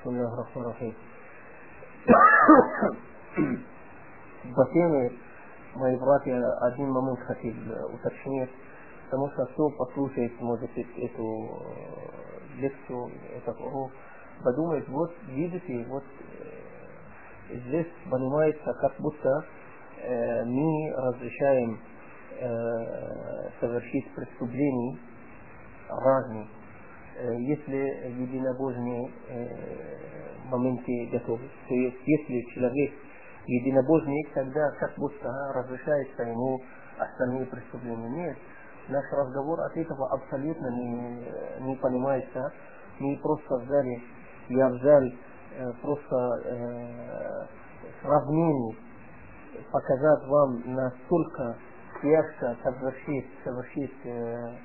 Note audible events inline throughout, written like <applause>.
بسم الله الرحمن الرحيم по теме мои братья один момент хотел уточнить, потому что кто послушает, может быть, эту лекцию, этот урок, подумает, вот видите, вот здесь понимается, как будто э, мы разрешаем э, совершить преступлений разные, э, если единобожные э, моменты готовы. То есть, если человек единобожник, тогда как будто разрешается ему остальные преступления. Нет, наш разговор от этого абсолютно не, не понимается. Мы просто взяли, я взял э, просто э, сравнение, показать вам настолько тяжко совершить, совершить э,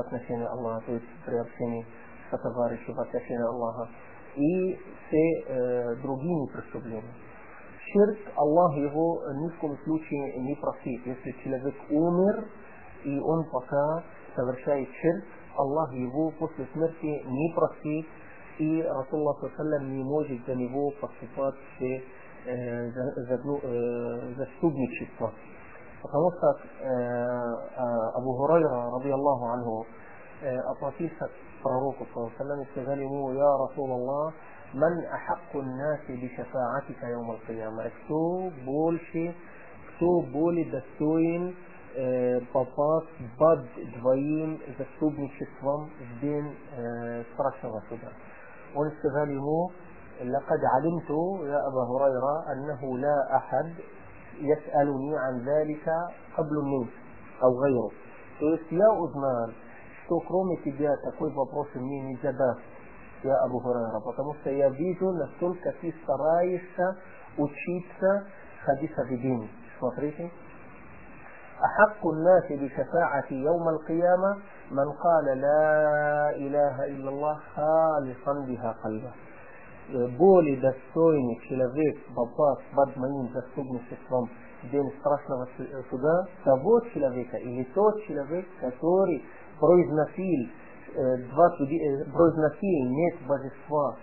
в отношении Аллаха, то есть при общении с товарищем в отношении Аллаха, и все э, другими преступлениями. Ширк, Аллах его ни в коем случае не простит. Если человек умер, и он пока совершает ширк, Аллах его после смерти не простит, и Расулла не может за него поступать все э, за, за, э, заступничество. فتوفى آه، آه، أبو هريرة رضي الله عنه آه، أطاطيس الرسول صلى الله عليه وسلم استغلموا يا رسول الله من أحق الناس بشفاعتك يوم القيامة؟ اكتو بولشي اكتو بولي دستوين باباس باد دوين زستوب نشتوم جدين سرشة وسودا ونستغلموا لقد علمت يا أبا هريرة أنه لا أحد يسألني عن ذلك قبل منك أو غيره то есть я узнал что кроме тебя такой вопрос мне не задаст я Абу Хурайра, потому что я вижу, насколько ты стараешься учиться хадиса бедин. Смотрите. أحق الناس بشفاعة يوم القيامة من قال لا إله إلا الله خالصا بها قلبه. Более достойный человек попасть под моим заступничеством в день страшного суда того человека или тот человек, который произносил два произносил нет божества,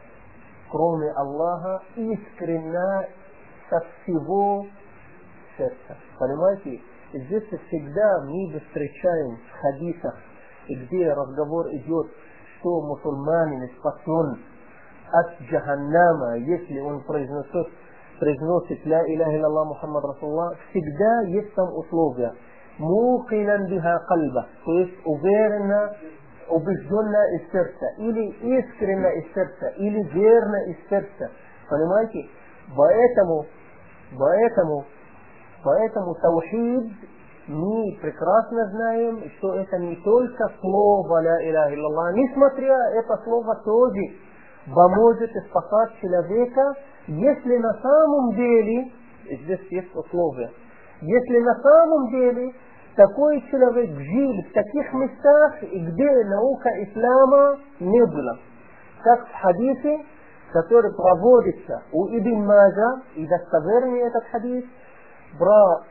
кроме Аллаха, искренне со всего сердца. Понимаете? Здесь всегда мы встречаем в хадисах, где разговор идет, что мусульманин спасен от джаханнама, если он произносит, произносит ля иляха илlallah Мухаммад Расуллах, всегда есть там условия. Мукинан биха кальба, то есть уверенно убежденно из сердца, или искренно из сердца, или верно из сердца. Понимаете? Поэтому, поэтому, поэтому таухид мы прекрасно знаем, что это не только слово ля иляха иллаллах, несмотря это слово тоже поможет спасать человека, если на самом деле, здесь есть условия, если на самом деле такой человек жил в таких местах, где наука ислама не была. Как в хадисе, который проводится у Ибн Маджа, и достоверный этот хадис, про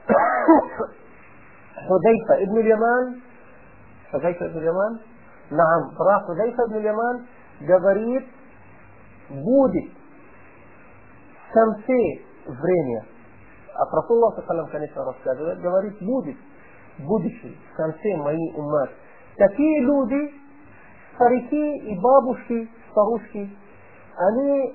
Худайфа ибн Яман, Худайфа ибн Яман, Наам, про Худайфа ибн Яман говорит, будет в конце времени, а Расулла, конечно, рассказывает, говорит, будет будущем, в конце моей уммат. Такие люди, старики и бабушки, старушки, они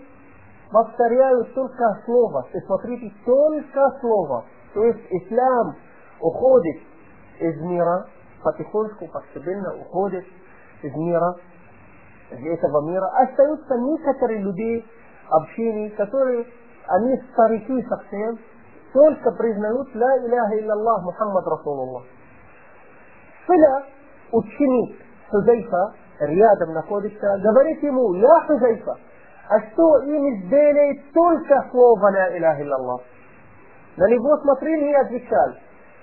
повторяют только слово. И смотрите, только слово. То есть ислам уходит из мира, потихоньку, постепенно уходит из мира, этого мира. Остаются некоторые люди, общины, которые, они старики совсем, только признают ла иляха илляллах Мухаммад Расулуллах. Сыля, ученик Хузайфа, рядом находится, говорит ему, я Хузайфа, а что им сделает только слово ла иляха илляллах? На него смотрели и отвечали.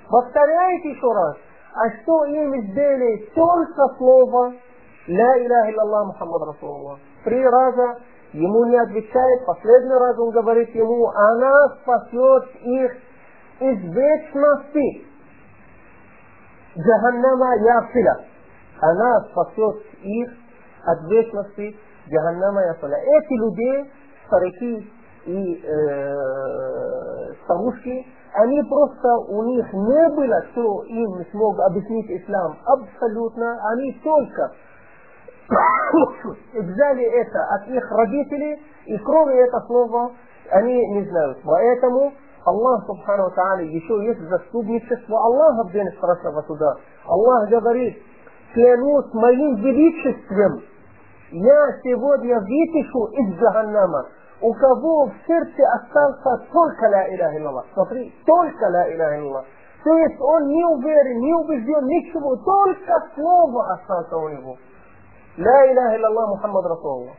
Повторяйте еще раз, а что им сделает только слово ла иляха илляллах Мухаммад Расулуллах? Три раза ему не отвечает, последний раз он говорит ему, она спасет их из вечности. Джаханнама яфила. Она спасет их от вечности Джаханнама Асаля. Эти люди, старики и э, старушки, они просто, у них не было, кто им смог объяснить ислам. Абсолютно, они только взяли это от их родителей, и кроме этого слова они не знают. Поэтому Аллах Субхану Тааля еще есть заступничество Аллаха в день страшного суда. Аллах говорит, клянусь моим величеством, я сегодня вытешу из Джаханнама, у кого в сердце остался только ла илlallah. Смотри, только ла илlallah. То есть он не уверен, не убежден, ничего, только слово остался у него. Ла иляха илlallah Мухаммад Расулаллах.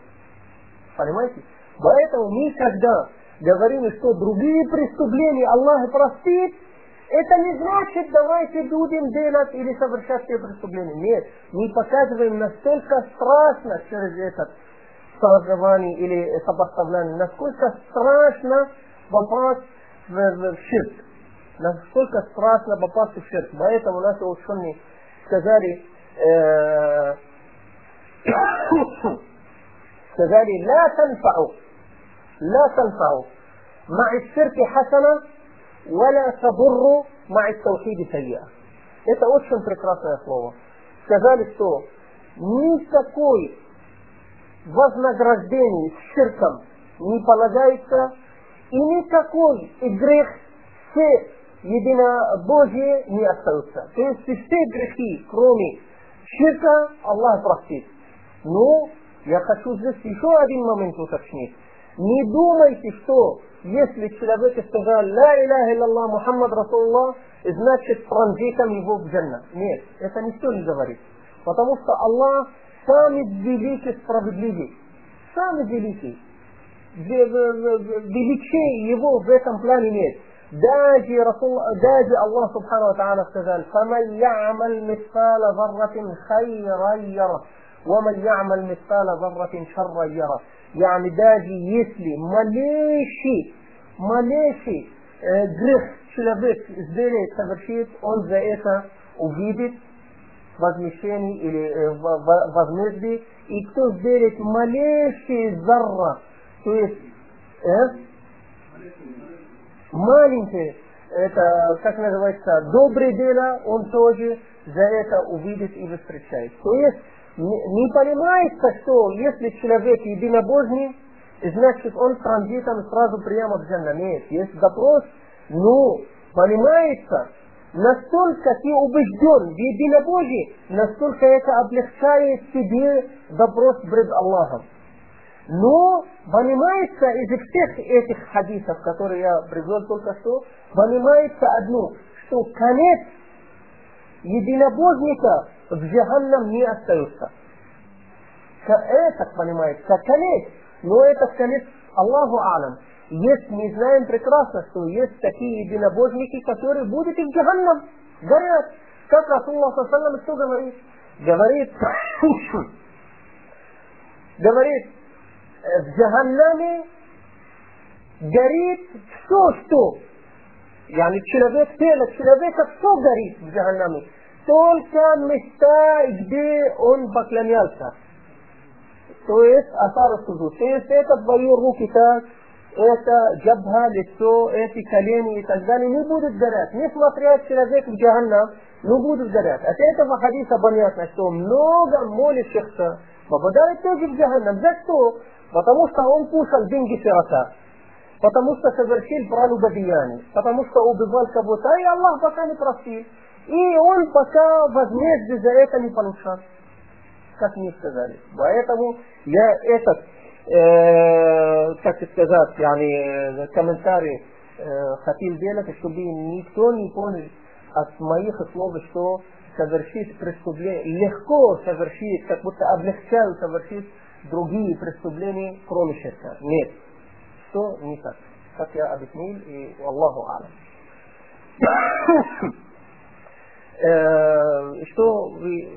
Понимаете? Поэтому никогда говорили, что другие преступления Аллах простит, это не значит, давайте будем делать или совершать все преступления. Нет, мы показываем настолько страшно через этот соревнование или сопоставление, насколько страшно попасть в, в, в ширк. Насколько страшно попасть в ширк. Поэтому наши ученые сказали, э, <coughs> сказали, لا تنفعوا لا تنفع مع الشرك حسنة ولا تضر مع التوحيد سيئة это очень прекрасное слово. Сказали, что никакой вознаграждение с ширком не полагается и никакой грех с единобожие не остается. То есть все грехи, кроме ширка, Аллах простит. Но я хочу здесь еще один момент уточнить. Не думайте, что если человек сказал «Ла иляха илляллах Мухаммад Расулуллах», значит транзитом его в джанна. Нет, это ничто не говорит. Потому что Аллах самый великий справедливый. Самый великий. Величей его в этом плане нет. Даже, Расул, даже Аллах Субхану Тааля сказал «Фаман я'маль мисфала зарратин хайран яра, ومن يعمل مثقال ذرة شرا يره يعني даже если малейший, малейший э, грех человек сделает, совершит, он за это увидит возмещение или э, возмездие. И кто сделает малейший зарра, то есть э, маленькое, это, как называется, доброе дело, он тоже за это увидит и встречает. То есть не понимается, что если человек единобожный, значит он транзитом сразу прямо в джанна. Нет, есть запрос, ну, понимается, настолько ты убежден в единобожии, настолько это облегчает тебе вопрос пред Аллахом. Но понимается из всех этих хадисов, которые я привел только что, понимается одно, что конец единобожника в джаханнам не остается. Это понимается, конец. Но это конец Аллаху Алам. Есть, мы знаем прекрасно, что есть такие единобожники, которые будут и в джаханнам, горят. Как Расулла Саллам что говорит? Говорит, говорит, в джаханнаме горит все, что يعني человек, тело человека, все горит в джаханнаме. Только места, где он поклонялся. То есть асар суджуд. То есть это твои руки так, это джабха, лицо, эти колени и так далее не будут гореть. Несмотря человек в джаханнам, не будут гореть. От этого хадиса понятно, что много молящихся попадает тоже в джаханнам. За что? Потому что он кушал деньги сирота потому что совершил прелюбодеяние, потому что убивал кого-то, и Аллах пока не простил. И он пока возмездие за это не получал, как мне сказали. Поэтому я этот, э, как сказать, яни, комментарий э, хотел делать, чтобы никто не понял от моих слов, что совершить преступление, легко совершить, как будто облегчают совершить другие преступления, кроме ширка. Нет что не так. Как я объяснил, и Аллаху Алам. Что вы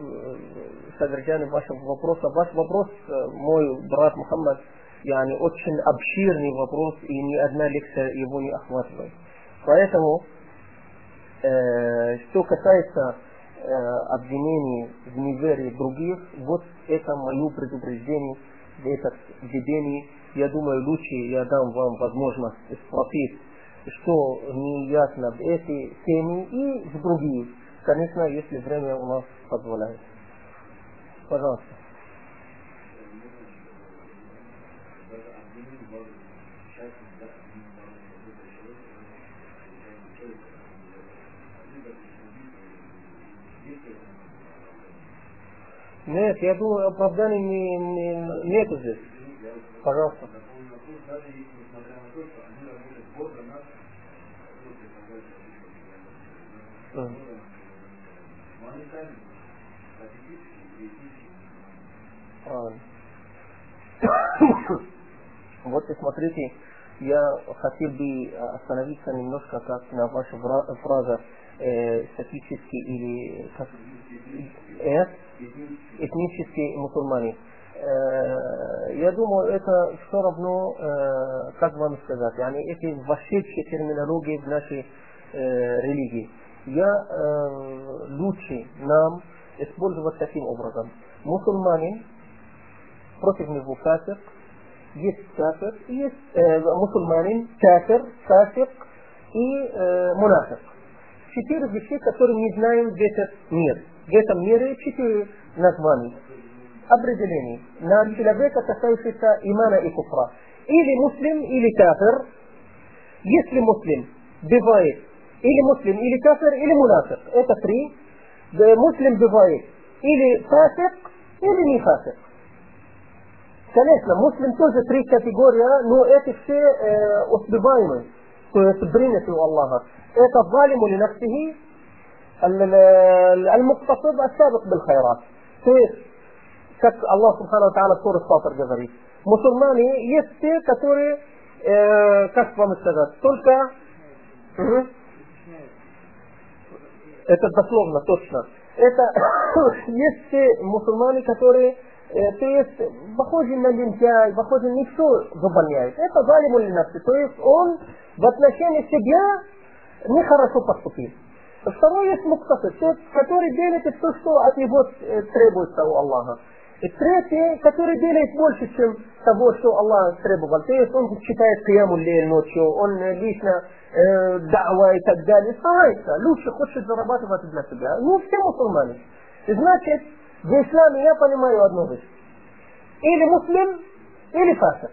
содержание вашего вопроса? Ваш вопрос, мой брат Мухаммад, yani, очень обширный вопрос, и ни одна лекция его не охватывает. Поэтому, э, что касается обвинений в неверии других, вот это мое предупреждение, это видение. Я думаю, лучше я дам вам возможность спросить, что не ясно в этой теме и в другие. Конечно, если время у нас позволяет. Пожалуйста. Нет, я думаю, оправданий не, не, нету здесь. Пожалуйста. Правильно. <coughs> вот и смотрите, я хотел бы остановиться немножко как на вашей фразе э, статически или как, э, этнические мусульмане. Э, я думаю, это все равно, э, как вам сказать, они эти вошедшие терминологии в нашей э, религии. Я э, лучше нам использовать таким образом. Мусульманин против него кафир, есть кафир, есть э, мусульманин, кафир, кафир и э, мунафик. Четыре вещи, которые мы знаем в этот мир. В этом мире четыре названий, определений на человека, касающихся имана и куфра. Или муслим, или кафир. Если муслим бывает или муслим, или кафир, или мунафик. Это три. Муслим бывает или фасик, или не фасик. Конечно, муслим тоже три категории, но это все э, успеваемые, то есть принятые у Аллаха. Это залиму ли нафсихи, المقتصد السابق بالخيرات. То есть, как Аллах Субхану Тааля в Суре Фатр говорит, мусульмане есть те, которые, э, как вам сказать, только... Угу. Это дословно, точно. Это <coughs> есть те мусульмане, которые э, то есть похожи на лентяй, похожи не все выполняет. Это залиму То есть он в отношении себя нехорошо поступил. Второй есть муктасид, тот, который делает все, что от него э, требуется у Аллаха. И третий, который делает больше, чем того, что Аллах требовал. То есть он читает Кияму Лель ночью, он лично э, дава и так далее. Старается, лучше хочет зарабатывать для себя. Ну, все мусульмане. Значит, в исламе я понимаю одну вещь. Или муслим, или фасик.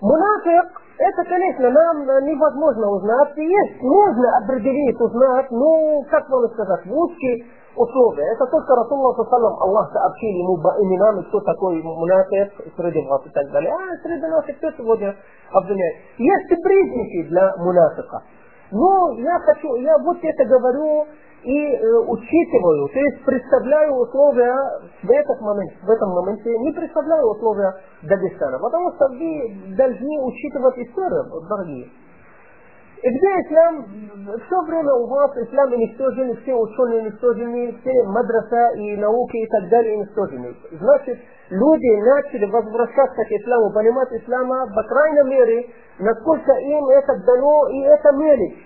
Мунафик это, конечно, нам невозможно узнать. Есть, можно определить, узнать, ну, как вам сказать, в узкие условия. Это только Расулла Саллам, Аллах сообщил ему по именам, кто такой мунафик среди вас и так далее. А среди нас кто сегодня обвиняет. Есть и признаки для мунафика. Но я хочу, я вот это говорю, и э, учитываю, то есть представляю условия в этот момент, в этом моменте не представляю условия Дагестана, потому что вы должны учитывать историю, дорогие. И где ислам, все время у вас ислам уничтожен, все ученые уничтожены, все мадраса и науки и так далее уничтожены. Значит, люди начали возвращаться к исламу, понимать ислама, по крайней мере, насколько им это дано и это мелочь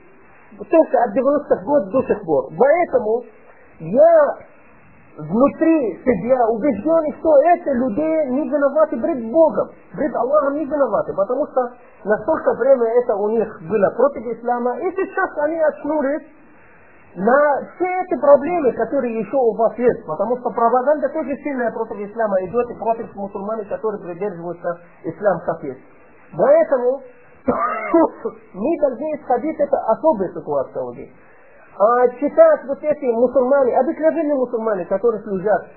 только от 90-х годов до сих пор. Поэтому я внутри себя убежден, что эти люди не виноваты перед Богом, перед Аллахом не виноваты, потому что настолько время это у них было против ислама, и сейчас они очнулись на все эти проблемы, которые еще у вас есть, потому что пропаганда тоже сильная против ислама идет и против мусульман, которые придерживаются ислам как есть. Поэтому мы должны исходить, это особая ситуация у. А читать вот эти мусульмане, обыкновенные мусульмане, которые служат,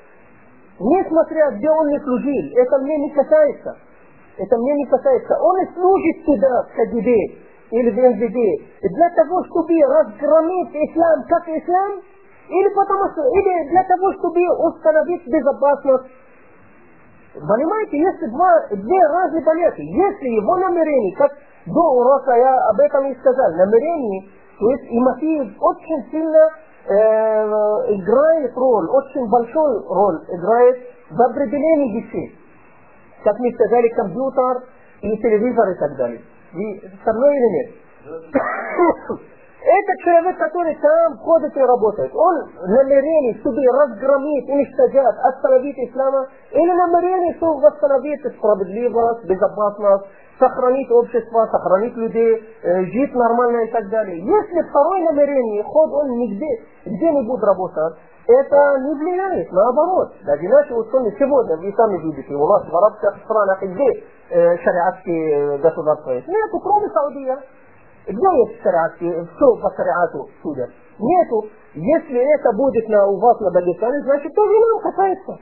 несмотря где он не служил, это мне не касается. Это мне не касается. Он и служит туда, в Кадибе или в МВД, для того, чтобы разгромить ислам как ислам, или потому что, или для того, чтобы установить безопасность Понимаете, если два, две разные понятия. Если его намерение, как до урока я об этом и сказал, намерение, то есть и мотив очень сильно э, играет роль, очень большую роль играет в определении вещей. Как мы сказали, компьютер и телевизор и так далее. Вы со мной или нет? <coughs> <coughs> <coughs> Этот человек, который там ходит и работает, он намерение, чтобы разгромить, уничтожать, остановить ислама, или намерение, чтобы восстановить справедливость, безопасность, сохранить общество, сохранить людей, э, жить нормально и так далее. Если второе намерение, ход он нигде, где-нибудь работает, это не влияет, наоборот. Даже наши ученые сегодня, вы сами видите, у нас в арабских странах где э, шариатские государства есть? Нет, кроме Саудия. Где есть шариатские, все по шариату судят? Нету. Если это будет на, у вас на Дагестане, значит тоже нам касается.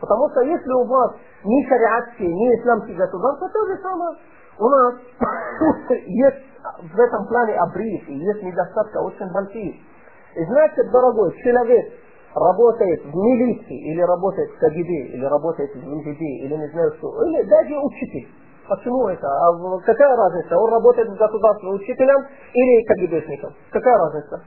Потому что если у вас ни шариатские, ни исламские государства, то же самое. У нас <coughs> есть в этом плане обрыв, и есть недостатки очень большие. И значит, дорогой, человек работает в милиции, или работает в КГБ, или работает в МВД, или не знаю что, или даже учитель. Почему это? А какая разница? Он работает в государстве учителем или КГБшником? Какая разница?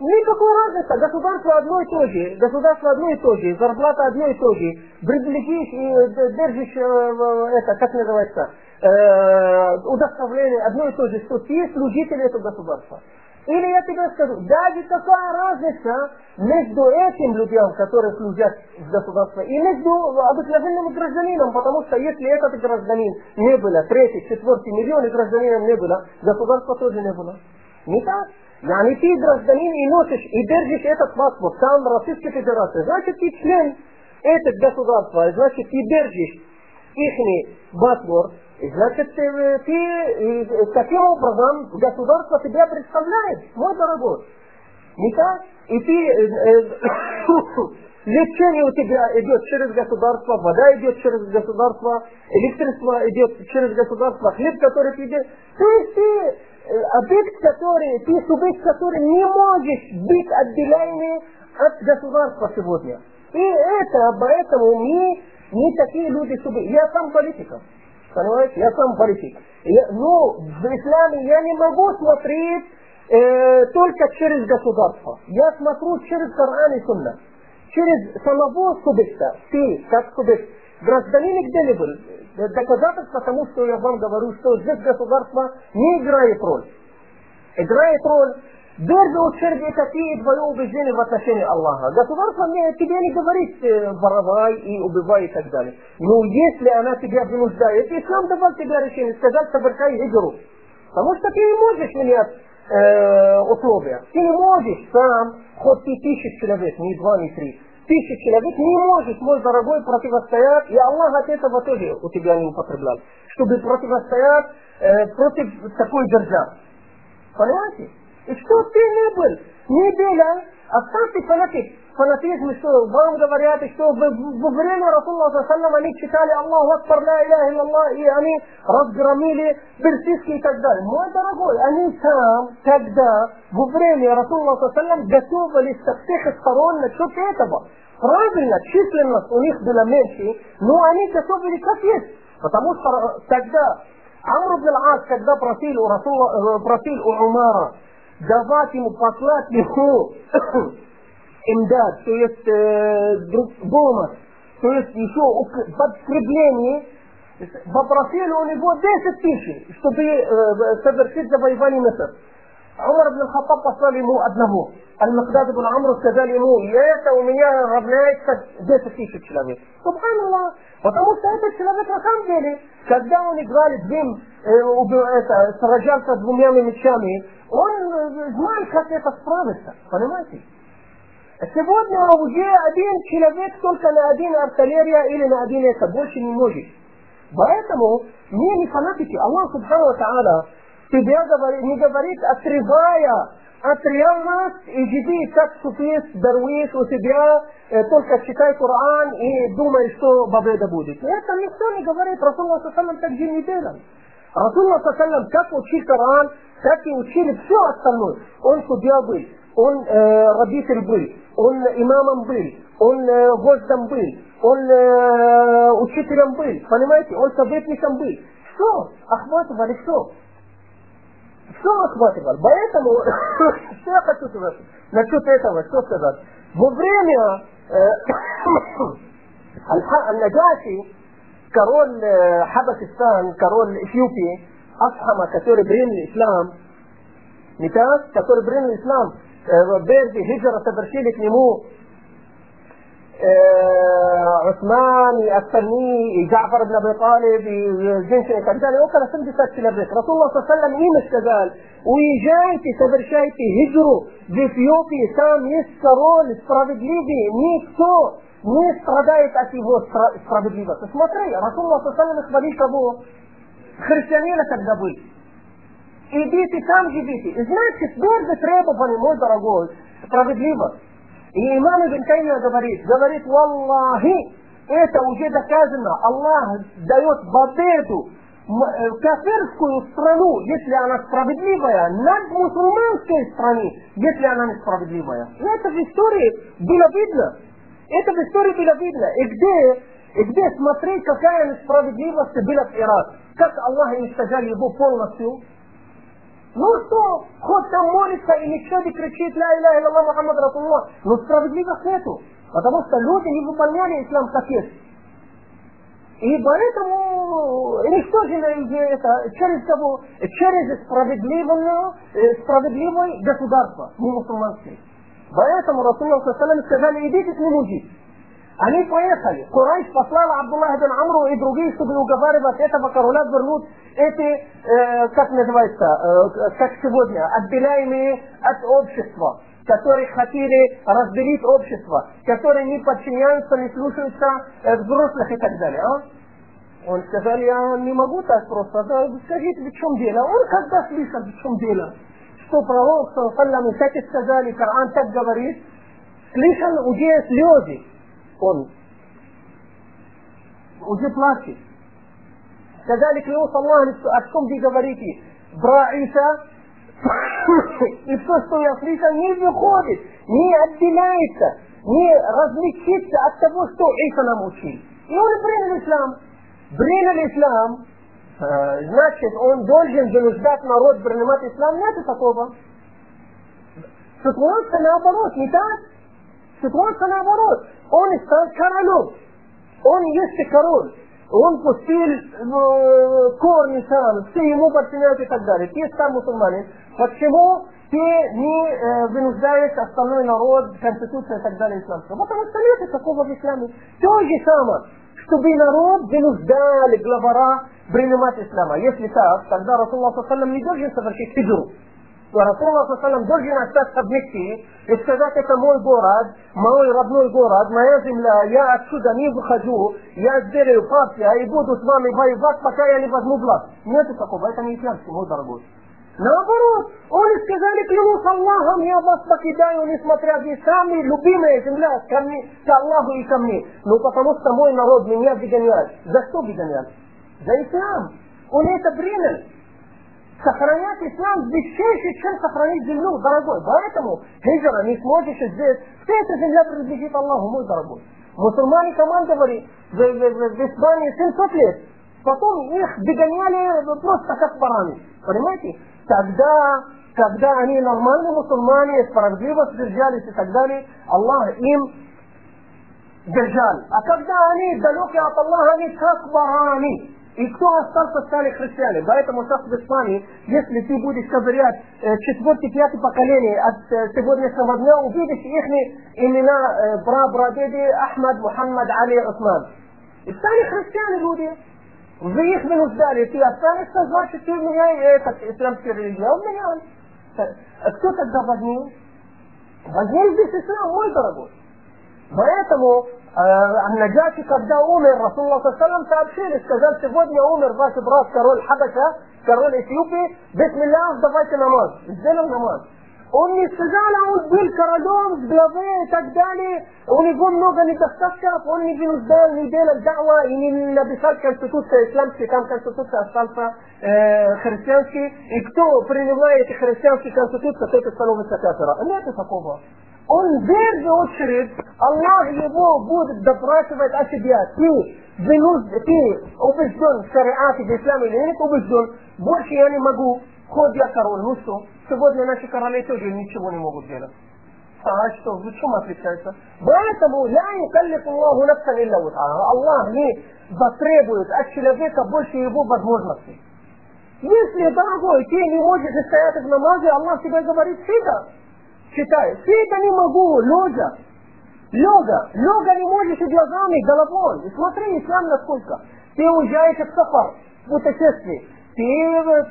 Никакой разницы. Государство одно и то же. Государство одно и то же. Зарплата одно и то же. Привлекишь и держишь э, это, как называется, э, удостоверение одно и то же, что ты служитель этого государства. Или я тебе скажу, даже какая разница между этим людям, которые служат в государстве, и между обыкновенным гражданином, потому что если этот гражданин не было, третий, четвертый миллион гражданином не было, государства тоже не было. Не так? يعني ты гражданин и носишь, и держишь этот паспорт, сам Российской Федерации, значит ты член этого государства, значит ты держишь их паспорт, значит ты, ты таким образом государство тебя представляет, мой дорогой. Не так? И ты <coughs> Лечение у тебя идет через государство, вода идет через государство, электричество идет через государство, хлеб, который ты идет. То есть ты объект, который, ты субъект, который не можешь быть отделяемый от государства сегодня. И это, поэтому мы не такие люди субъекты. Я сам политик. Понимаете? Я сам политик. Я, но в исламе я не могу смотреть э, только через государство. Я смотрю через Коран и Сунна. Через самого субъекта. Ты, как субъект, гражданин где не был, доказательство тому, что я вам говорю, что здесь государство не играет роль. Играет роль даже ущербе какие твои убеждения в отношении Аллаха. Государство мне, тебе не говорит э, воровай и убивай и так далее. Но если она тебя вынуждает, ислам давал тебе решение, сказать, совершай игру. Потому что ты не можешь менять э, условия. Ты не можешь сам, хоть ты тысяч человек, не два, не три, тысяч человек не может, мой дорогой, противостоять, и Аллах от этого тоже у тебя не употреблял, чтобы противостоять э, против такой державы. Понимаете? И что ты не был, не был, оставьте фанатик, фанатизм, что вам говорят, что в, во время Расулла Саллам они читали Аллаху Акбар, ла иляха илlallah, и они разгромили персидские и так далее. Мой дорогой, они там, тогда, во время Расулла Саллам готовились со всех сторон насчет этого. Правильно, численность у них была меньше, но они готовили как есть. Потому что тогда Амр ибн Ас, когда просил у, Расула, просил у Умара давать ему послать ему <coughs> имдад, то есть э, помощь, то есть еще подкрепление, попросили у него 10 тысяч, чтобы э, совершить завоевание Мыср. Умар ибн Хаттаб послали ему одного. Аль-Махдад ибн Амру сказали ему, и это у меня равняется 10 тысяч человек. Субханаллах. Потому что этот человек на самом деле, когда он играли двум, э, это, сражался двумя мечами, он э, знает, как это справиться. Понимаете? Сегодня уже один человек только на один артиллерия или на один это больше не может. Поэтому мы не фанатики. Аллах Субхану Тааля тебя говорит, не говорит, отрывая от реальности, иди как суфист, дарвиш у себя, э, только читай Коран и думай, что победа будет. Это никто не говорит, Расулла Сасалам так же не делал. Расулла Сасалам как учил Коран, так и учили все остальное. Он судья был, он э, родитель был, он имамом был, он э, вождем был, он э, учителем был, понимаете, он советником был. Все, охватывали все. Все охватывал. Поэтому, что я хочу сказать, насчет этого, что сказать. Во время Аль-Наджаши, король Хабасистан, король Эфиопии, Асхама, который принял ислам, не так, который принял ислам, э, Берди, Хиджара совершили к нему عثمان и остальные, и Джафар ибн Аби Талиб, и женщины и так далее, около 70 человек. Расулла Саллам им сказал, уезжайте, совершайте хиджру в Эфиопии, там есть король справедливый, никто не страдает от его справедливости. Смотри, Расулла Саллам хвалил кого? Христианина когда были. Идите там живите. Значит, твердо требовали, мой дорогой, справедливость. И имам Ибн Таймия говорит, говорит, Валлахи, это уже доказано, Аллах дает победу э, кафирскую страну, если она справедливая, над мусульманской страной, если она несправедливая. И это в истории было видно. Это в истории было видно. И где, и где смотреть, какая несправедливость была в Ираке. Как Аллах уничтожал его полностью. Ну что, хоть там молится и никто не кричит «Ля Иля Илlallah Мухаммад Расулуллах», но справедливых нету, потому что люди не выполняли ислам как есть. И поэтому уничтожено это через кого? Через справедливое, справедливое государство, не мусульманское. Поэтому Расулullah сказали, идите к нему жить. Они поехали. Курайш послала Абдуллах бен Амру и других, чтобы уговаривать этого короля вернуть эти, э, как называется, э, как сегодня, отделяемые от общества, которые хотели разделить общество, которые не подчиняются, не слушаются э, взрослых и так далее. А? Он сказал, я не могу так просто, да, скажите, в чем дело? Он когда слышал, в чем дело? Что пророк, саллам, сказали, Коран так говорит, слышал уже слезы он уже плачет. Сказали клянусь Аллахом, о чем вы говорите? Бра Иса, <coughs> и все, что я слышал, не выходит, не отделяется, не различится от того, что Иса нам учил. И он принял ислам. Принял ислам, значит, он должен вынуждать народ принимать ислам. Нет такого. Ситуация наоборот, не так? Ситуация наоборот. Он стал королем. Он есть король. Он пустил э, корни сам, все ему подчиняют и так далее. Те стали мусульмане. Почему те не э, вынуждают остальной народ, конституция и так далее исламского? Потому что нет такого в исламе. То же самое, чтобы народ вынуждали главара принимать ислама. Если так, тогда Расулла не должен совершить хиджру. Расулла Салам должен остаться вместе и сказать, это мой город, мой родной город, моя земля, я отсюда не выхожу, я сделаю партию и буду с вами воевать, пока я не возьму власть. Нет такого, это не исламский, мой дорогой. Наоборот, они сказали, клянусь Аллахом, я вас покидаю, несмотря вы сами любимая земля ко мне, к Аллаху и ко мне. Ну, потому что мой народ меня выгоняет. За что выгоняет? За ислам. Он это принял сохранять ислам бесчестнее, чем сохранить землю, дорогой. Поэтому хиджра не сможешь здесь. Вся эта земля принадлежит Аллаху, мой дорогой. Мусульмане командовали в, в, в, в Испании 700 лет. Потом их догоняли просто как бараны. Понимаете? Тогда, когда они нормальные мусульмане, справедливо содержались и так далее, Аллах им держал. А когда они далеки от Аллаха, они как бараны. И кто остался, стали христиане. Поэтому сейчас в Испании, если ты будешь ковырять э, четвертый, пятый поколение от э, сегодняшнего дня, увидишь их имена э, пра-прадеды Ахмад, Мухаммад, Али, Усман. И стали христиане люди. Вы их вынуждали, ты останешься, значит, ты меняй этот исламский религию. Он менял. А кто тогда возьмет? Возьми здесь ислам, мой дорогой. Поэтому النجاشي когда умер, Расулла Саллам сообщили, сказал, сегодня умер ваш брат, король Хабаша, король Эфиопии, бисмиллах, давайте намаз. Сделал намаз. Он не сказал, а он был королем с главы и так далее. У него много недостатков, он не вынуждал, не делал дава и не написал конституцию исламскую, там конституция остался э, христианский. И кто принимает христианскую конституцию, тот становится кафира. Нет такого он в первую очередь, Аллах его будет допрашивать о себе. Ты, вынуд, ты убежден в шариате, в исламе или нет убежден, больше я не могу. Хоть я король, ну что? Сегодня наши короли тоже ничего не могут делать. А что, в чем отличается? Поэтому я не каллифу Аллаху нафсан илля а Аллах не потребует от человека больше его возможностей. Если, дорогой, ты не можешь стоять в намазе, Аллах тебе говорит всегда читай, фига не могу, лежа, лега, лега не можешь и глазами, головой. И смотри, ислам насколько. Ты уезжаешь в сафар, в путешествие, ты,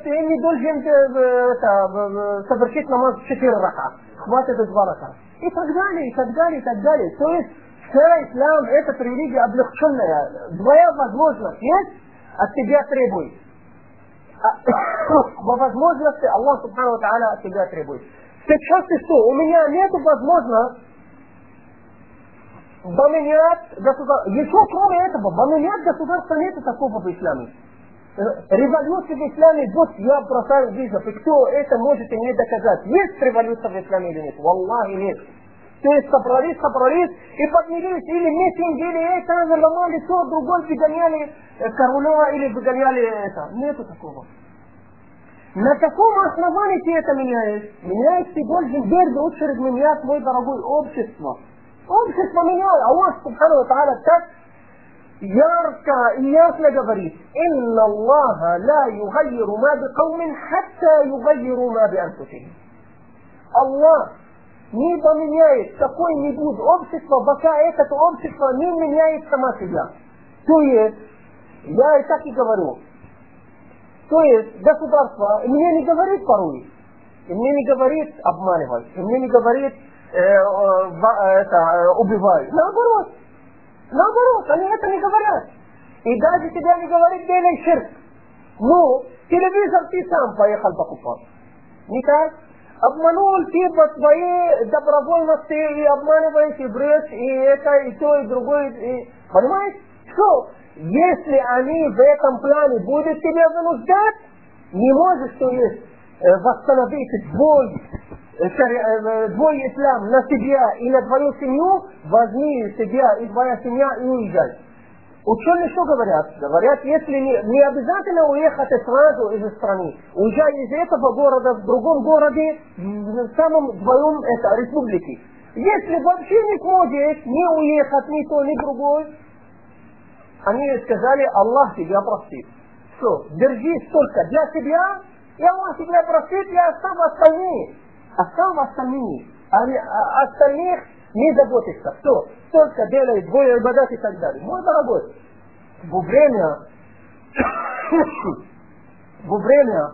ты не должен это, совершить намаз в четыре рака, хватит два рака. И так далее, и так далее, и так далее. То есть вся ислам, это религия облегченная. Твоя возможность есть, от тебя требует. <coughs> Во возможности Аллах Субхану Тааля от тебя требует. Сейчас ты что, у меня нет возможности поменять государство. Еще кроме этого, поменять государство нет такого в исламе. Революция в исламе, вот я бросаю вызов, и кто это может мне доказать? Есть революция в исламе или нет? Валлахи нет. То есть собрались, собрались и поднялись, или митинг, или это, ломали то, другой выгоняли короля, или выгоняли это. Нету такого. На каком основании ты это меняешь? Меняешь ты должен в первую очередь менять, мой дорогой, общество. Общество меняет. Аллах Субхану Тааля так ярко и ясно говорит. Инна Аллаха ла югайру ма би каумин, хатта югайру ма би ансусихим. Аллах не поменяет какое-нибудь общество, пока это общество не меняет сама себя. То есть, я и так и говорю, то есть государство мне не говорит порой, и мне не говорит обманывай, и мне не говорит э, э, это, э, убивай. Наоборот, наоборот, они это не говорят. И даже тебя не говорит делай ширк. Ну, телевизор ты сам поехал покупать. Не так? обманул ты по своей добровольности и обманываешь и врешь, и это, и то, и другое. И... Понимаешь? Что? Если они в этом плане будут тебя вынуждать, не можешь, то есть, восстановить двой, двой ислам на себя и на твою семью, возьми себя и твоя семья и уезжай. Ученые что говорят? Говорят, если не, не обязательно уехать сразу из страны, уезжай из этого города в другом городе, в самом твоем республике. Если вообще не сможешь не уехать ни то, ни другой, они сказали, Аллах тебя простит. Что, держи столько для себя, и Аллах тебя простит, и оставь остальные. Оставь остальные. А, а остальных не заботится. Кто? Только делает двое ибадат и так далее. Мой дорогой, во время, во время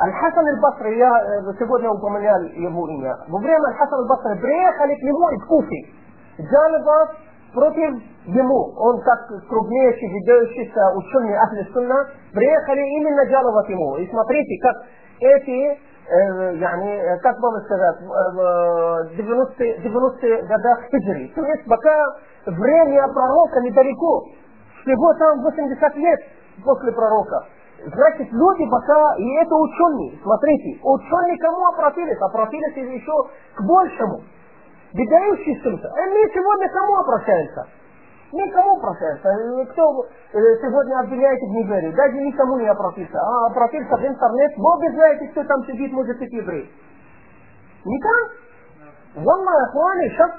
Аль-Хасан Аль-Басри, я сегодня упоминал его имя, во время Аль-Хасан Аль-Басри приехали к нему из Куфи. Жалоба против ему, он как крупнейший выдающийся ученый Ахли Сунна, приехали именно жаловать ему. И смотрите, как эти يعني как вам сказать, в 90 90 годах хиджри. То есть пока время пророка недалеко, всего там 80 лет после пророка. Значит, люди пока, и это ученые, смотрите, ученые кому обратились? Обратились еще к большему. Выдающийся. Мы сегодня кому обращаемся? Никому обращается. Никто сегодня обвиняет в неверии. Даже никому не обратился. А обратился в интернет. Вы знаете, кто там сидит, может быть, еврей. Никак. Wallah, ахуани, сейчас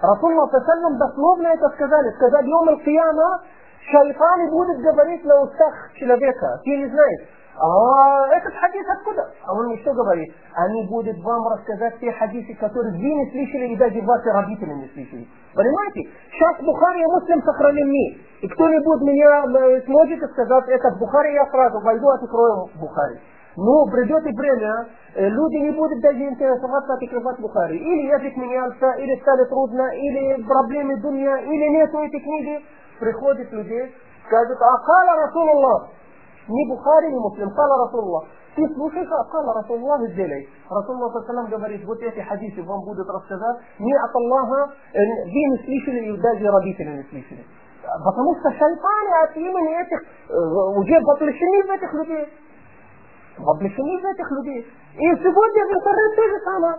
Расулла Сасалям дословно это сказали. Сказали, Йом Аль-Кияма, шайтан будет говорить на устах человека. Ты не знаешь. А этот хадис откуда? А он мне что говорит? Они будут вам рассказать те хадисы, которые вы не слышали и даже ваши родители не слышали. Понимаете? Сейчас Бухари и Муслим сохранены. И кто-нибудь меня сможет сказать, это Бухари, я сразу войду, открою Бухари. Но придет и время, люди не будут даже интересоваться открывать Бухари. Или язык менялся, или стали трудно, или проблемы дуня, или нету этой книги. Приходят люди, скажут, а кала Расулуллах. Ни Бухари, ни Муслим, кала Расулуллах. Ты слушаешь, а кала Расулуллах сделай. Расулуллах Салам говорит, вот эти хадисы вам будут рассказать, не от Аллаха, вы не слышали и даже родители не слышали. Потому что шайтаны от имени этих уже воплощены в этих людей. Воплощены в этих людей. И сегодня в интернет то же самое.